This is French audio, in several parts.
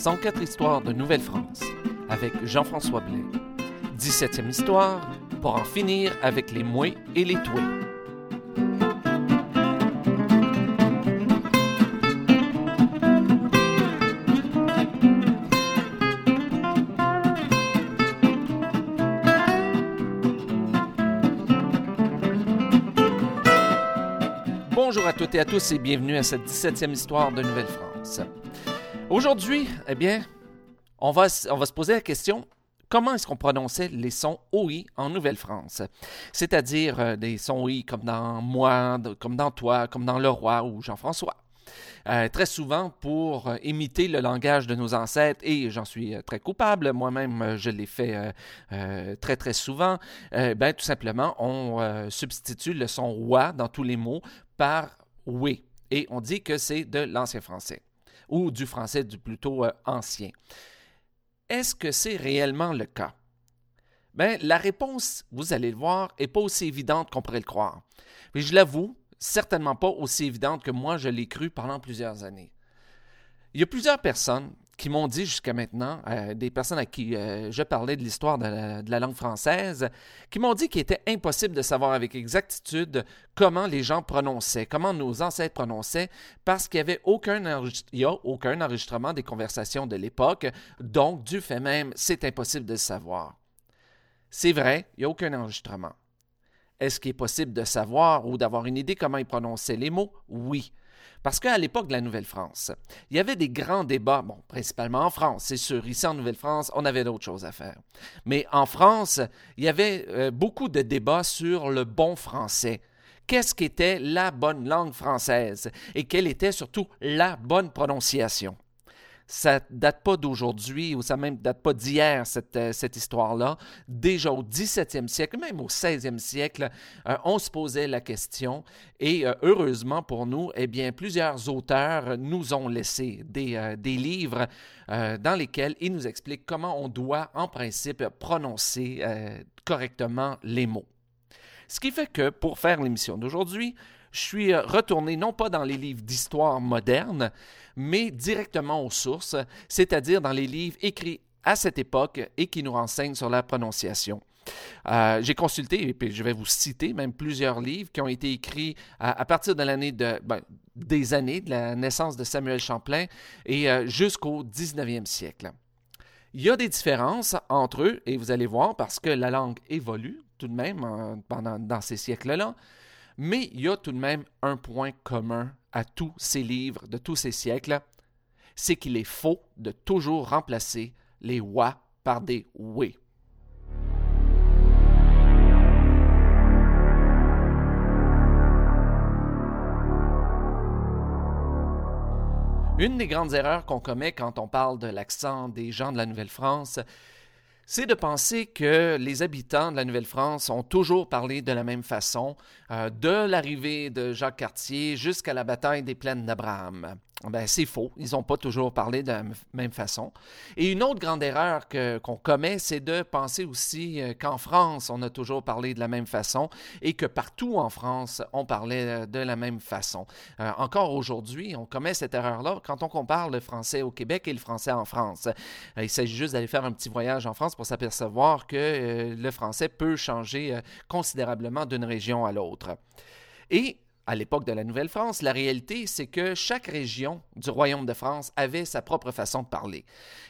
104 histoires de Nouvelle-France avec Jean-François Blais. 17e histoire pour en finir avec les mouets et les toués. Bonjour à toutes et à tous et bienvenue à cette 17e histoire de Nouvelle-France. Aujourd'hui, eh bien, on va, on va se poser la question comment est-ce qu'on prononçait les sons OI en Nouvelle-France? C'est-à-dire euh, des sons OI comme dans moi, comme dans toi, comme dans le roi ou Jean-François. Euh, très souvent pour euh, imiter le langage de nos ancêtres, et j'en suis très coupable, moi-même je l'ai fait très très souvent, ben, tout simplement on substitue le son wa dans tous les mots par oui, et on dit que c'est de l'ancien français, ou du français du plutôt euh, ancien. Est-ce que c'est réellement le cas? Ben, la réponse, vous allez le voir, n'est pas aussi évidente qu'on pourrait le croire. Mais je l'avoue, certainement pas aussi évidente que moi je l'ai cru pendant plusieurs années. Il y a plusieurs personnes qui m'ont dit jusqu'à maintenant, euh, des personnes à qui euh, je parlais de l'histoire de, la- langue française, qui m'ont dit qu'il était impossible de savoir avec exactitude comment les gens prononçaient, comment nos ancêtres prononçaient, parce qu'il n'y avait aucun, y a aucun enregistrement des conversations de l'époque, donc du fait même, c'est impossible de savoir. C'est vrai, il n'y a aucun enregistrement. Est-ce qu'il est possible de savoir ou d'avoir une idée comment ils prononçaient les mots? Oui. Parce qu'à l'époque de la Nouvelle-France, il y avait des grands débats, bon, principalement en France, c'est sûr. Ici, en Nouvelle-France, on avait d'autres choses à faire. Mais en France, il y avait euh, beaucoup de débats sur le bon français. Qu'est-ce qu'était la bonne langue française et quelle était surtout la bonne prononciation? Ça date pas d'aujourd'hui ou ça même date pas d'hier, cette, euh, cette histoire-là. Déjà au 17e siècle, même au 16e siècle, euh, on se posait la question et euh, heureusement pour nous, eh bien, plusieurs auteurs nous ont laissé des, des livres dans lesquels ils nous expliquent comment on doit, en principe, prononcer correctement les mots. Ce qui fait que pour faire l'émission d'aujourd'hui, je suis euh, retourné non pas dans les livres d'histoire moderne, mais directement aux sources, c'est-à-dire dans les livres écrits à cette époque et qui nous renseignent sur la prononciation. Euh, J'ai consulté, et je vais vous citer même plusieurs livres qui ont été écrits à, partir de l'année de, ben, des années de la naissance de Samuel Champlain et euh, jusqu'au 19e siècle. Il y a des différences entre eux, et vous allez voir, parce que la langue évolue tout de même pendant, dans ces siècles-là, mais il y a tout de même un point commun à tous ces livres de tous ces siècles, c'est qu'il est faux de toujours remplacer les wa par des oui. Une des grandes erreurs qu'on commet quand on parle de l'accent des gens de la Nouvelle-France, c'est de penser que les habitants de la Nouvelle-France ont toujours parlé de la même façon, euh, de l'arrivée de Jacques Cartier jusqu'à la bataille des plaines d'Abraham. Ben, c'est faux, ils n'ont pas toujours parlé de la même façon. Et une autre grande erreur qu'on commet, c'est de penser aussi euh, qu'en France, on a toujours parlé de la même façon et que partout en France, on parlait euh, de la même façon. Euh, encore aujourd'hui, on commet cette erreur-là quand on compare le français au Québec et le français en France. Il s'agit juste d'aller faire un petit voyage en France pour s'apercevoir que le français peut changer considérablement d'une région à l'autre. Et à l'époque de la Nouvelle-France, la réalité, c'est que chaque région du Royaume de France avait sa propre façon de parler.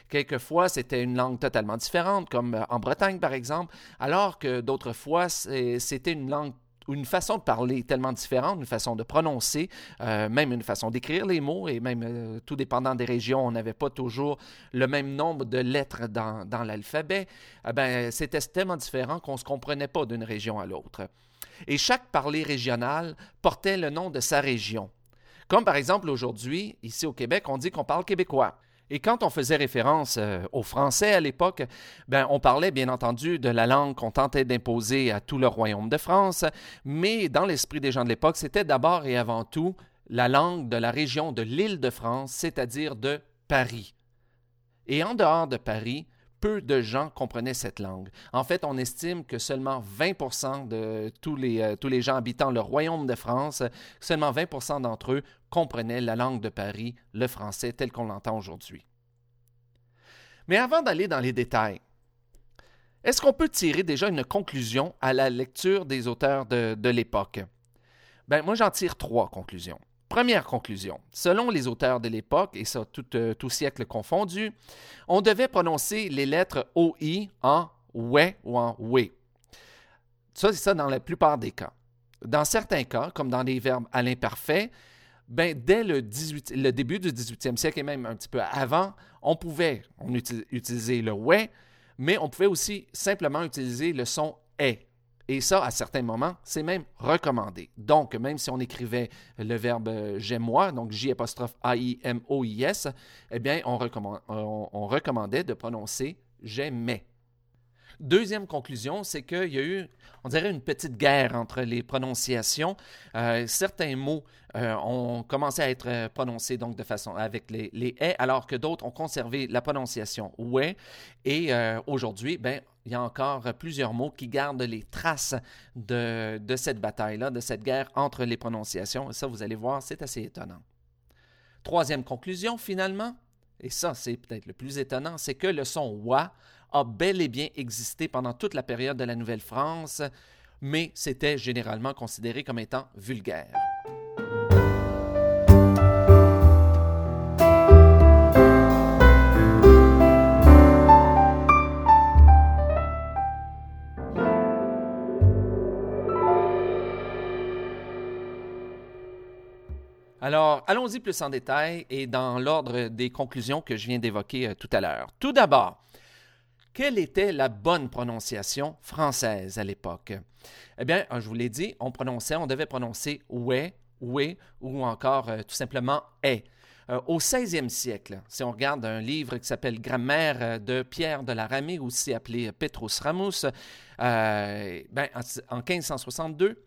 Quelquefois, c'était une langue totalement différente, comme euh, en Bretagne, par exemple, alors que d'autres fois, c'était une langue une façon de parler tellement différente, une façon de prononcer, euh, même une façon d'écrire les mots, et même euh, tout dépendant des régions, on n'avait pas toujours le même nombre de lettres dans, l'alphabet. Eh ben, c'était tellement différent qu'on ne se comprenait pas d'une région à l'autre. Et chaque parler régional portait le nom de sa région. Comme par exemple aujourd'hui, ici au Québec, on dit qu'on parle québécois. Et quand on faisait référence euh, au français à l'époque, ben, on parlait bien entendu de la langue qu'on tentait d'imposer à tout le royaume de France, mais dans l'esprit des gens de l'époque, c'était d'abord et avant tout la langue de la région de l'île de France, c'est-à-dire de Paris. Et en dehors de Paris, peu de gens comprenaient cette langue. En fait, on estime que seulement 20% de tous les, euh, tous les gens habitant le royaume de France, seulement 20% d'entre eux comprenaient la langue de Paris, le français tel qu'on l'entend aujourd'hui. Mais avant d'aller dans les détails, est-ce qu'on peut tirer déjà une conclusion à la lecture des auteurs de, l'époque? Ben, moi, j'en tire trois conclusions. Première conclusion, selon les auteurs de l'époque, et ça tout, euh, tout, siècle confondu, on devait prononcer les lettres OI en ouais ou en oui. Ça, c'est ça dans la plupart des cas. Dans certains cas, comme dans les verbes à l'imparfait, ben, dès le, 18, le, début du 18e siècle et même un petit peu avant, on pouvait on utiliser le ouais, mais on pouvait aussi simplement utiliser le son est. Et ça, à certains moments, c'est même recommandé. Donc, même si on écrivait le verbe euh, j'aime-moi, donc J apostrophe A-I-M-O-I-S, eh bien, on, on recommandait de prononcer j'aimais. Deuxième conclusion, c'est qu'il y a eu, on dirait, une petite guerre entre les prononciations. Euh, certains mots euh, ont commencé à être euh, prononcés donc de façon avec les, les alors que d'autres ont conservé la prononciation ouais. Et aujourd'hui, ben, il y a encore plusieurs mots qui gardent les traces de, de cette bataille-là, de cette guerre entre les prononciations. Et ça, vous allez voir, c'est assez étonnant. Troisième conclusion, finalement, et ça, c'est peut-être le plus étonnant, c'est que le son wa a bel et bien existé pendant toute la période de la Nouvelle-France, mais c'était généralement considéré comme étant vulgaire. Alors, allons-y plus en détail et dans l'ordre des conclusions que je viens d'évoquer euh, tout à l'heure. Tout d'abord, quelle était la bonne prononciation française à l'époque? Eh bien, je vous l'ai dit, on prononçait, on devait prononcer ouais, oui ou encore euh, tout simplement est. Euh, au 16e siècle, si on regarde un livre qui s'appelle Grammaire euh, de Pierre de la Ramée, aussi appelé Petrus Ramus, ben, en 1562,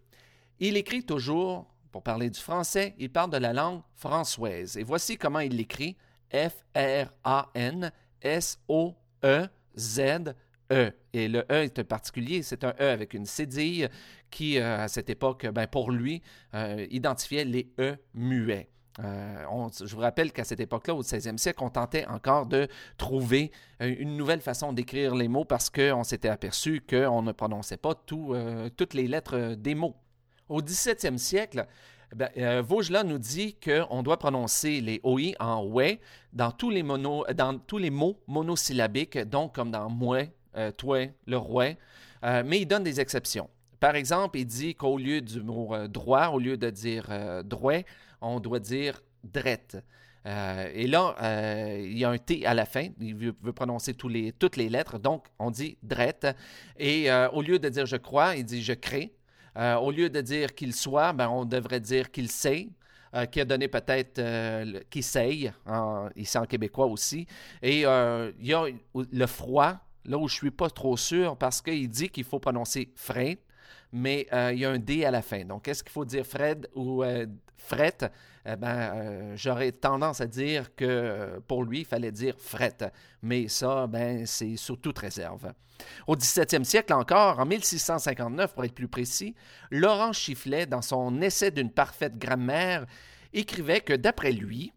il écrit toujours, pour parler du français, il parle de la langue françoise. Et voici comment il l'écrit F-R-A-N-S-O-E Z-E. Et le E est un particulier, c'est un E avec une cédille qui, euh, à cette époque, ben, pour lui, euh, identifiait les E muets. Euh, je vous rappelle qu'à cette époque-là, au 16e siècle, on tentait encore de trouver une nouvelle façon d'écrire les mots parce qu'on s'était aperçu qu'on ne prononçait pas toutes les lettres des mots. Au 17e siècle, ben, euh, nous dit qu'on doit prononcer les OI en ouais dans tous les, dans tous les mots monosyllabiques, donc comme dans moi, euh, toi, le roi, euh, mais il donne des exceptions. Par exemple, il dit qu'au lieu du mot droit, au lieu de dire droit, on doit dire drette. et là, il y a un T à la fin. Il veut, prononcer toutes les lettres. Donc, on dit drette. Et au lieu de dire je crois, il dit je crée. Euh, au lieu de dire qu'il soit, ben, on devrait dire qu'il sait. Euh, qui a donné peut-être euh, qui sait, ici en québécois aussi. Et il y a le froid, là où je ne suis pas trop sûr, parce qu'il dit qu'il faut prononcer frais, mais il y a un D à la fin. Donc, est-ce qu'il faut dire Fred ou fret? Eh ben, j'aurais tendance à dire que pour lui, il fallait dire fret. Mais ça, ben, c'est sous toute réserve. Au 17e siècle encore, en 1659 pour être plus précis, Laurent Chifflet, dans son essai d'une parfaite grammaire, écrivait que d'après lui,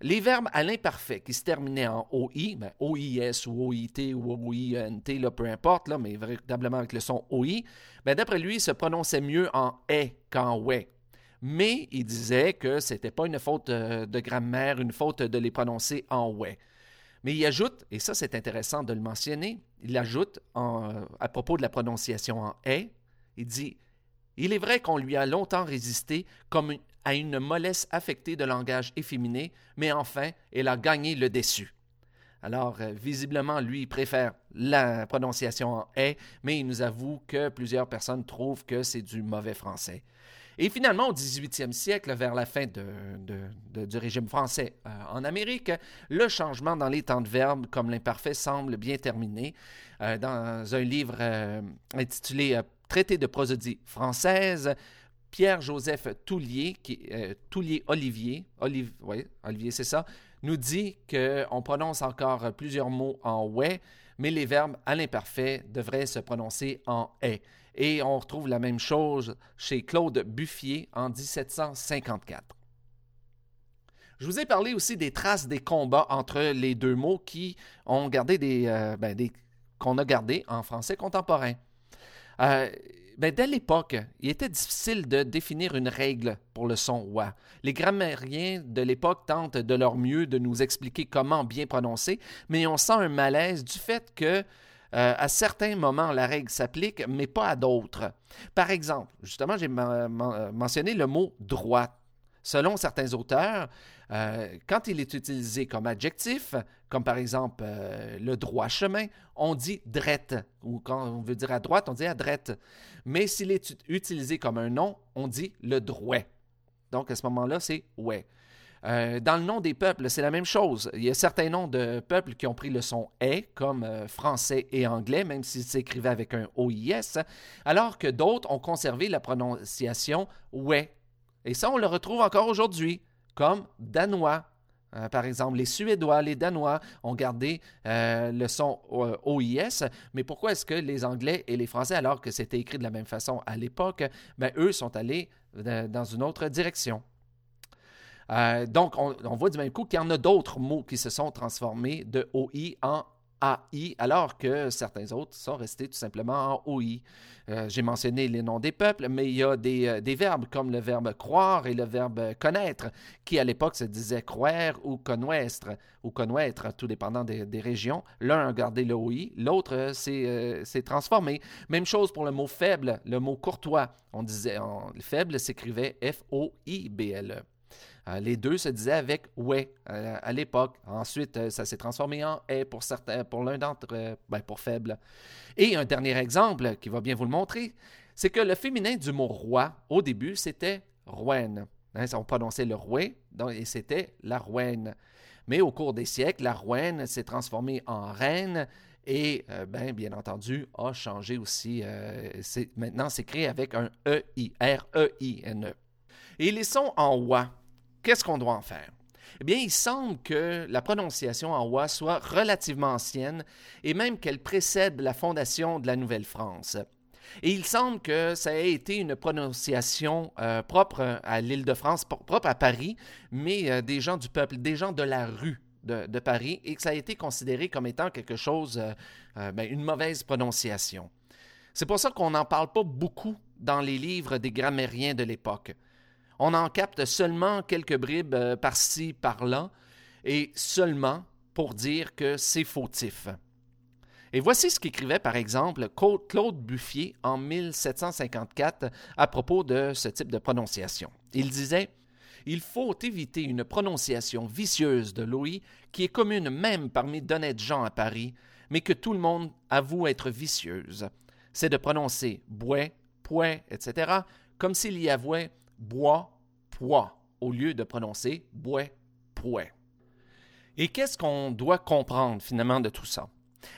les verbes à l'imparfait qui se terminaient en OI, ben OIS ou OIT ou OINT, là, peu importe, là, mais véritablement avec le son OI, ben d'après lui, se prononçaient mieux en est qu'en ouais. Mais il disait que ce n'était pas une faute euh, de grammaire, une faute de les prononcer en ouais. Mais il ajoute, et ça c'est intéressant de le mentionner, il ajoute à propos de la prononciation en est, il dit Il est vrai qu'on lui a longtemps résisté comme à une mollesse affectée de langage efféminé, mais enfin, elle a gagné le déçu. Alors, euh, visiblement, lui, préfère la prononciation en est, mais il nous avoue que plusieurs personnes trouvent que c'est du mauvais français. Et finalement, au 18e siècle, vers la fin du régime français euh, en Amérique, le changement dans les temps de verbe comme l'imparfait semble bien terminé. Euh, dans un livre intitulé Traité de prosodie française, Pierre-Joseph Toulier, qui, Toulier Olivier, Olivier c'est ça, nous dit qu'on prononce encore plusieurs mots en ouais, mais les verbes à l'imparfait devraient se prononcer en est. Et on retrouve la même chose chez Claude Buffier en 1754. Je vous ai parlé aussi des traces des combats entre les deux mots qui ont gardé des, euh, ben, qu'on a gardés en français contemporain. Euh, ben, dès l'époque, il était difficile de définir une règle pour le son wa. Les grammairiens de l'époque tentent de leur mieux de nous expliquer comment bien prononcer, mais on sent un malaise du fait que euh, à certains moments, la règle s'applique, mais pas à d'autres. Par exemple, justement, j'ai mentionné le mot droite. Selon certains auteurs, euh, quand il est utilisé comme adjectif, comme par exemple euh, le droit chemin, on dit drette, ou quand on veut dire à droite, on dit à drette. Mais s'il est utilisé comme un nom, on dit le droit. Donc à ce moment-là, c'est ouais. Euh, dans le nom des peuples, c'est la même chose. Il y a certains noms de peuples qui ont pris le son est, comme français et anglais, même s'ils s'écrivaient avec un OIS, alors que d'autres ont conservé la prononciation ouais. Et ça, on le retrouve encore aujourd'hui comme danois. Euh, par exemple, les Suédois, les Danois ont gardé euh, le son OIS, mais pourquoi est-ce que les Anglais et les Français, alors que c'était écrit de la même façon à l'époque, ben, eux sont allés euh, dans une autre direction? donc, on, on, voit du même coup qu'il y en a d'autres mots qui se sont transformés de OI en AI, alors que certains autres sont restés tout simplement en OI. Euh, j'ai mentionné les noms des peuples, mais il y a euh, des, verbes comme le verbe croire et le verbe connaître, qui à l'époque se disait croire ou connaître, ou connaître, tout dépendant des, régions. L'un a gardé le OI, l'autre euh, s'est transformé. Même chose pour le mot faible, le mot courtois. On disait, faible s'écrivait F-O-I-B-L-E. Euh, les deux se disaient avec ouais euh, à l'époque. Ensuite, euh, ça s'est transformé en est pour certains, pour l'un d'entre eux, ben, pour faible. Et un dernier exemple qui va bien vous le montrer, c'est que le féminin du mot roi, au début, c'était roine. Hein, on prononçait le roi, et c'était la rouenne. Mais au cours des siècles, la rouenne s'est transformée en reine et, ben, bien entendu, a changé aussi. maintenant, c'est créé avec un E-I, R-E-I-N-E. Et les sons en wa, Qu'est-ce qu'on doit en faire? Eh bien, il semble que la prononciation en wa soit relativement ancienne et même qu'elle précède la fondation de la Nouvelle-France. Et il semble que ça ait été une prononciation euh, propre à l'île de France, propre à Paris, mais euh, des gens du peuple, des gens de la rue de, Paris, et que ça a été considéré comme étant quelque chose, euh, ben, une mauvaise prononciation. C'est pour ça qu'on n'en parle pas beaucoup dans les livres des grammairiens de l'époque on en capte seulement quelques bribes euh, par-ci, par-là, et seulement pour dire que c'est fautif. Et voici ce qu'écrivait par exemple Claude Buffier en 1754 à propos de ce type de prononciation. Il disait Il faut éviter une prononciation vicieuse de l'OI qui est commune même parmi d'honnêtes gens à Paris, mais que tout le monde avoue être vicieuse. C'est de prononcer bois, point, etc., comme s'il y avait bois, poids, au lieu de prononcer bois, poids. Et qu'est-ce qu'on doit comprendre finalement de tout ça?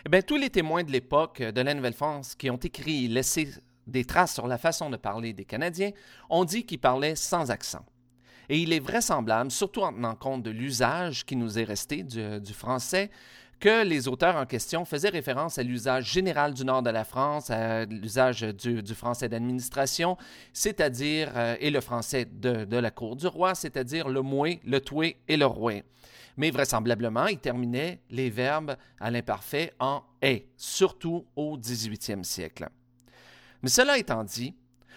Eh bien, tous les témoins de l'époque de la Nouvelle-France qui ont écrit et laissé des traces sur la façon de parler des Canadiens ont dit qu'ils parlaient sans accent. Et il est vraisemblable, surtout en tenant compte de l'usage qui nous est resté du français, que les auteurs en question faisaient référence à l'usage général du nord de la France, à l'usage du, français d'administration, c'est-à-dire, euh, et le français de, la cour du roi, c'est-à-dire le moué, le toué et le roué. Mais vraisemblablement, ils terminaient les verbes à l'imparfait en est, surtout au 18e siècle. Mais cela étant dit,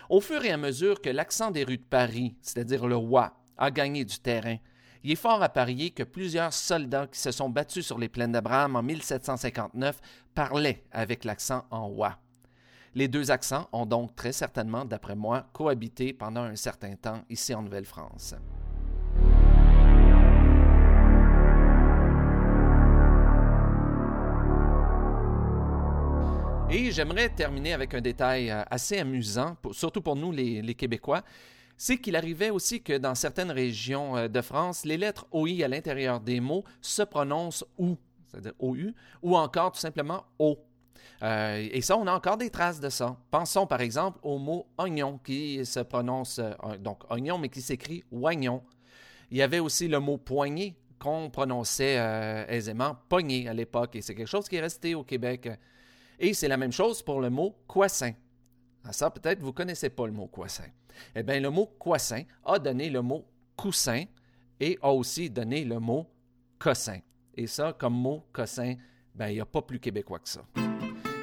au fur et à mesure que l'accent des rues de Paris, c'est-à-dire le roi, a gagné du terrain, il est fort à parier que plusieurs soldats qui se sont battus sur les plaines d'Abraham en 1759 parlaient avec l'accent en wa. Les deux accents ont donc très certainement, d'après moi, cohabité pendant un certain temps ici en Nouvelle-France. Et j'aimerais terminer avec un détail euh, assez amusant, surtout pour nous les Québécois c'est qu'il arrivait aussi que dans certaines régions euh, de France, les lettres OI à l'intérieur des mots se prononcent OU, c'est-à-dire OU, ou encore tout simplement O. Euh, et ça, on a encore des traces de ça. Pensons par exemple au mot oignon qui se prononce, euh, donc oignon, mais qui s'écrit oignon. Il y avait aussi le mot poignet qu'on prononçait aisément poignet à l'époque, et c'est quelque chose qui est resté au Québec. Et c'est la même chose pour le mot coissin. Ça, peut-être, vous ne connaissez pas le mot coissin. Eh bien, le mot coissin a donné le mot coussin et a aussi donné le mot cossin. Et ça, comme mot cossin, ben, il n'y a pas plus québécois que ça.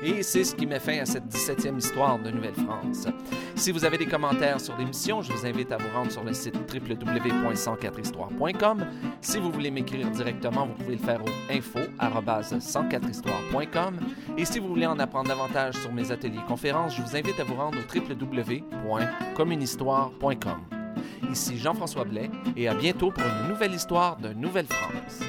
Et c'est ce qui met fin à cette 17e histoire de Nouvelle-France. Si vous avez des commentaires sur l'émission, je vous invite à vous rendre sur le site www.104histoire.com. Si vous voulez m'écrire directement, vous pouvez le faire au info@104histoire.com. Et si vous voulez en apprendre davantage sur mes ateliers conférences, je vous invite à vous rendre au www.communhistoire.com. Ici Jean-François Blais et à bientôt pour une nouvelle histoire de Nouvelle-France.